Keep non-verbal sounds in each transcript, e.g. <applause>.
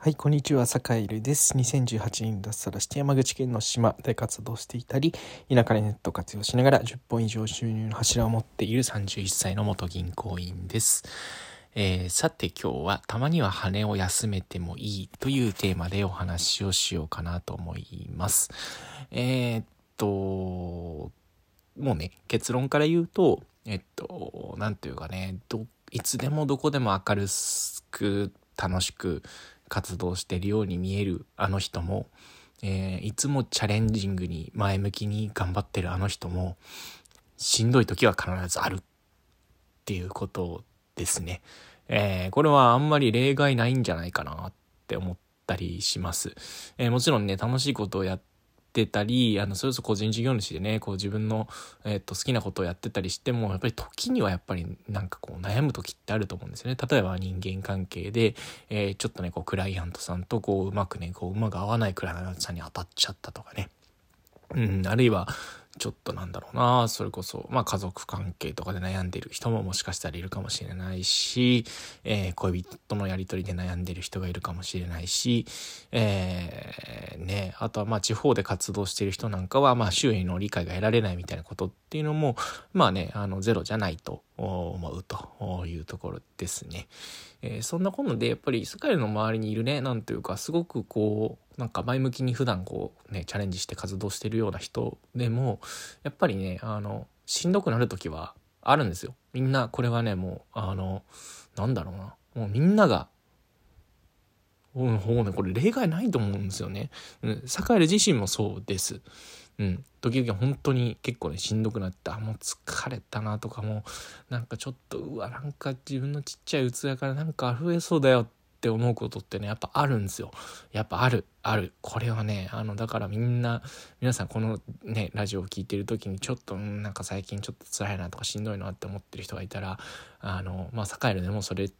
はい、こんにちは、坂井るです。2018年脱サラして山口県の島で活動していたり、田舎でネット活用しながら10本以上収入の柱を持っている31歳の元銀行員です。えーさて今日はたまには羽を休めてもいいというテーマでお話をしようかなと思います。えーっと、もうね、結論から言うと、えっと、なんていうかね、ど、いつでもどこでも明るく楽しく活動してるように見えるあの人も、えーいつもチャレンジングに前向きに頑張ってるあの人も、しんどい時は必ずあるっていうことですね。えーこれはあんまり例外ないんじゃないかなって思ったりします。えーもちろんね、楽しいことをやってたり、あの、それこそ個人事業主でね、こう自分の、えっと、好きなことをやってたりしても、やっぱり時にはやっぱりなんかこう悩む時ってあると思うんですよね。例えば人間関係で、えーちょっとね、こうクライアントさんとこううまくね、こう馬が合わないクライアントさんに当たっちゃったとかね。うん、あるいは、ちょっとなんだろうな、それこそ、まあ家族関係とかで悩んでる人ももしかしたらいるかもしれないし、えー恋人とのやりとりで悩んでる人がいるかもしれないし、えーね、あとはまあ地方で活動してる人なんかは、まあ周囲の理解が得られないみたいなことっていうのも、まあね、あのゼロじゃないと思うというところですね。えーそんなことでやっぱり世界の周りにいるねなんというかすごくこうなんか前向きに普段こうねチャレンジして活動してるような人でもやっぱりねあのしんどくなる時はあるんですよみんなこれはねもうあのなんだろうなもうみんながうん、もうね、これ例外ないと思うんですよね。うん、サカエル自身もそうです。うん、時々本当に結構ね、しんどくなって、あ、もう疲れたなとかもう、なんかちょっと、うわ、なんか自分のちっちゃい器からなんか溢れそうだよっって思うことってね、やっぱあるんですよ。やっぱある、ある。これはね、あの、だからみんな、皆さんこのね、ラジオを聞いてる時にちょっと、うんなんか最近ちょっと辛いなとかしんどいなって思ってる人がいたら、あの、まあ、サカエルでもそれ、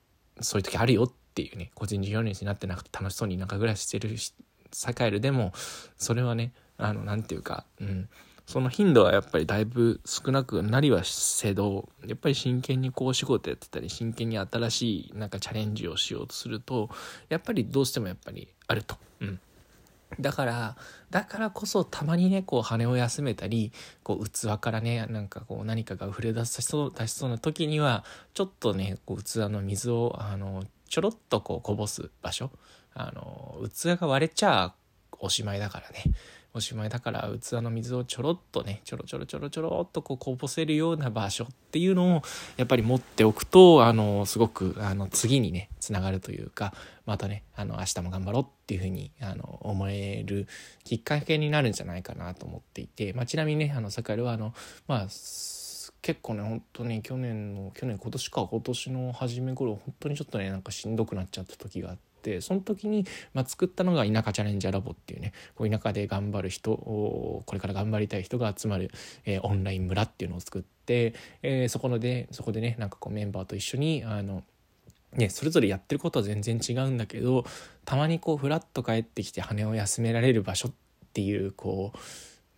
そういう時あるよっていうね、個人事業主になってなくて楽しそうに田舎暮らししてるしサカエルでも、それはね、あの、なんていうか、うん、その頻度はやっぱりだいぶ少なくなりはせど、やっぱり真剣にこう仕事やってたり、真剣に新しいなんかチャレンジをしようとすると、やっぱりどうしてもやっぱりあると。うん。だから、だからこそたまにね、こう羽を休めたり、こう器からね、なんかこう何かが溢れ出しそう、出しそうな時には、ちょっとね、こう器の水を、あの、ちょろっとこうこぼす場所。あの、器が割れちゃおしまいだからね。おしまいだから器の水をちょろっとねちょろちょろちょろちょろっとこうこぼせるような場所っていうのをやっぱり持っておくとあのすごくあの次にねつながるというかまたねあの明日も頑張ろうっていうふうにあの思えるきっかけになるんじゃないかなと思っていて、まあ、ちなみにねあのサカエルはあのまあ結構ね本当に去年の去年今年か今年の初め頃本当にちょっとねなんかしんどくなっちゃった時があってってその時に、まあ、作ったのが田舎チャレンジャーラボっていうねこう田舎で頑張る人これから頑張りたい人が集まる、えーオンライン村っていうのを作って、えーそこのでそこでねなんかこうメンバーと一緒にあのね、それぞれやってることは全然違うんだけどたまにこうフラッと帰ってきて羽を休められる場所っていうこう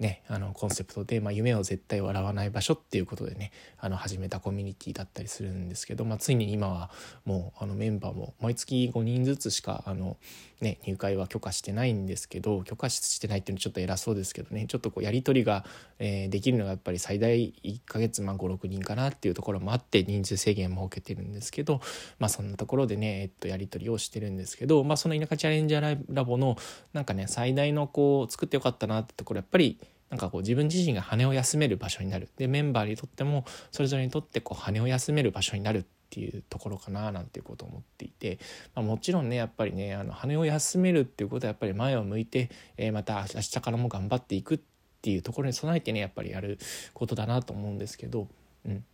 ね、あのコンセプトで、まあ、夢を絶対笑わない場所っていうことでねあの始めたコミュニティだったりするんですけど、まあ、ついに今はもうあのメンバーも毎月5人ずつしかあの、ね、入会は許可してないんですけど許可してないっていうのはちょっと偉そうですけどねちょっとこうやり取りが、えーできるのがやっぱり最大1ヶ月、まあ、56人かなっていうところもあって人数制限も設けてるんですけど、まあ、そんなところでね、えっと、やり取りをしてるんですけど、まあ、その田舎チャレンジャーラボのなんかね最大のこう作ってよかったなってところやっぱりなんかこう自分自身が羽を休める場所になる。でメンバーにとってもそれぞれにとってこう羽を休める場所になるっていうところかななんていうことを思っていて、まあ、もちろんねやっぱりねあの羽を休めるっていうことはやっぱり前を向いて、えーまた明日からも頑張っていくっていうところに備えてねやっぱりやることだなと思うんですけど、うん、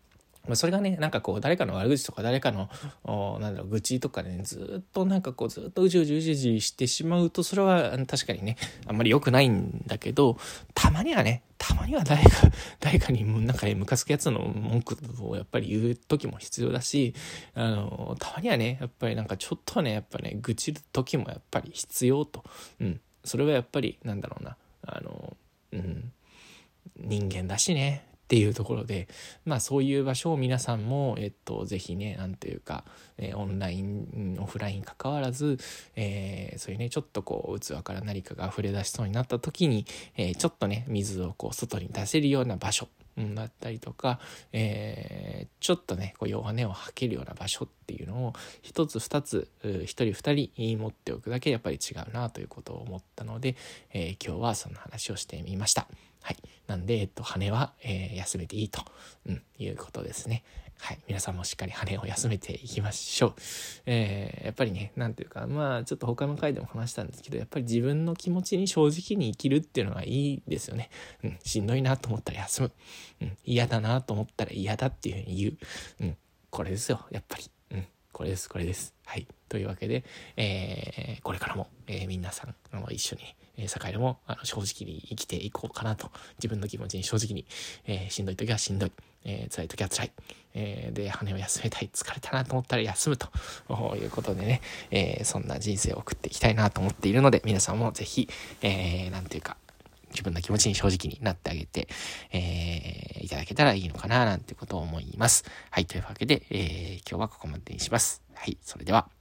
まあ、それがねなんかこう誰かの悪口とか誰かのおなんだろう愚痴とかねずっとなんかこうずっとうじうじうじうじしてしまうとそれは確かにねあんまり良くないんだけどたまにはねたまには誰か <laughs> 誰かにもなんかねムカつくやつの文句をやっぱり言う時も必要だしあのたまにはねやっぱりなんかちょっとねやっぱね愚痴る時もやっぱり必要と、うん、それはやっぱりなんだろうなあの、うん、人間だしね。っていうところで、まあそういう場所を皆さんも、えっと、ぜひね、なんていうか、えー、オンライン、オフライン関わらず、えー、そういうね、ちょっとこう、器から何かが溢れ出しそうになった時に、えー、ちょっとね、水をこう、外に出せるような場所、だったりとか、えー、ちょっとねこう弱音を吐けるような場所っていうのを一つ二つ一人二人持っておくだけやっぱり違うなということを思ったので、えー、今日はその話をしてみました。はい。なんで、えっと、羽は、えー、休めていいと、うん、いうことですね。はい。皆さんもしっかり羽を休めていきましょう。えー、やっぱりね、なんていうか、まあ、ちょっと他の回でも話したんですけど、やっぱり自分の気持ちに正直に生きるっていうのがいいですよね。うん、しんどいなと思ったら休む。うん、嫌だなと思ったら嫌だっていうふうに言う。うん、これですよ、やっぱり。うん、これです、これです。はい。というわけで、えー、これからも、えー、皆さん、あの、一緒に、えー、坂井でも、あの、正直に生きていこうかなと、自分の気持ちに正直に、えー、しんどい時はしんどい、えー、辛い時は辛い、えー、で、羽を休めたい、疲れたなと思ったら休むということでね、え、そんな人生を送っていきたいなと思っているので、皆さんもぜひ、えー、なんていうか、自分の気持ちに正直になってあげて、えー、いただけたらいいのかな、なんてことを思います。はい、というわけで、えー、今日はここまでにします。はい、それでは。